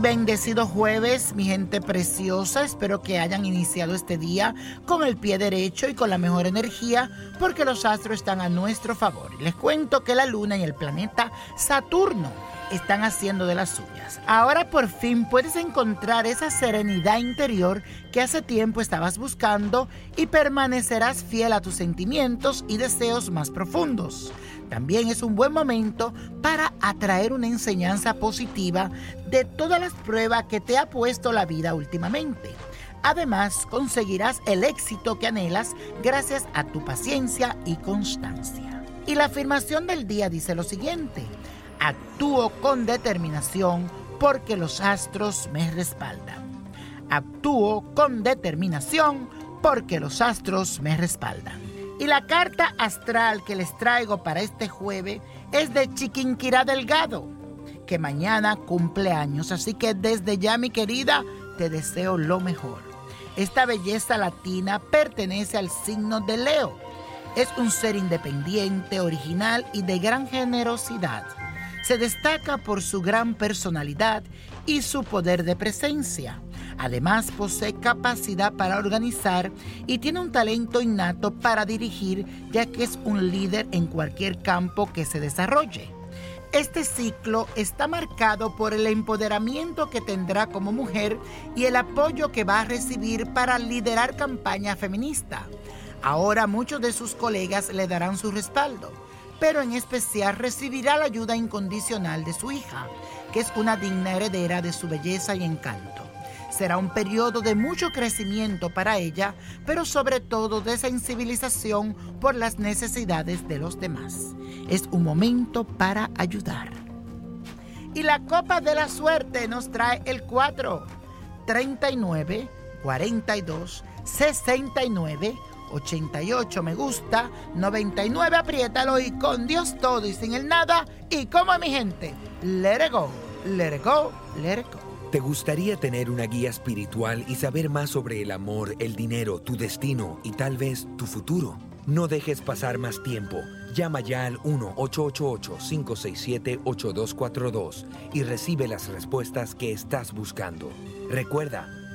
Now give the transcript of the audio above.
bendecido jueves, mi gente preciosa. Espero que hayan iniciado este día con el pie derecho y con la mejor energía porque los astros están a nuestro favor. Les cuento que la luna y el planeta Saturno están haciendo de las suyas. Ahora por fin puedes encontrar esa serenidad interior que hace tiempo estabas buscando y permanecerás fiel a tus sentimientos y deseos más profundos. También es un buen momento para atraer una enseñanza positiva de todas las pruebas que te ha puesto la vida últimamente. Además, conseguirás el éxito que anhelas gracias a tu paciencia y constancia. Y la afirmación del día dice lo siguiente, actúo con determinación porque los astros me respaldan. Actúo con determinación porque los astros me respaldan. Y la carta astral que les traigo para este jueves es de Chiquinquirá Delgado, que mañana cumple años. Así que desde ya, mi querida, te deseo lo mejor. Esta belleza latina pertenece al signo de Leo. Es un ser independiente, original y de gran generosidad. Se destaca por su gran personalidad y su poder de presencia. Además posee capacidad para organizar y tiene un talento innato para dirigir ya que es un líder en cualquier campo que se desarrolle. Este ciclo está marcado por el empoderamiento que tendrá como mujer y el apoyo que va a recibir para liderar campaña feminista. Ahora muchos de sus colegas le darán su respaldo, pero en especial recibirá la ayuda incondicional de su hija, que es una digna heredera de su belleza y encanto. Será un periodo de mucho crecimiento para ella, pero sobre todo de sensibilización por las necesidades de los demás. Es un momento para ayudar. Y la copa de la suerte nos trae el 4, 39, 42, 69, 88 me gusta, 99 apriétalo y con Dios todo y sin el nada y como mi gente, let it go, let go, let go. ¿Te gustaría tener una guía espiritual y saber más sobre el amor, el dinero, tu destino y tal vez tu futuro? No dejes pasar más tiempo. Llama ya al 1-888-567-8242 y recibe las respuestas que estás buscando. Recuerda,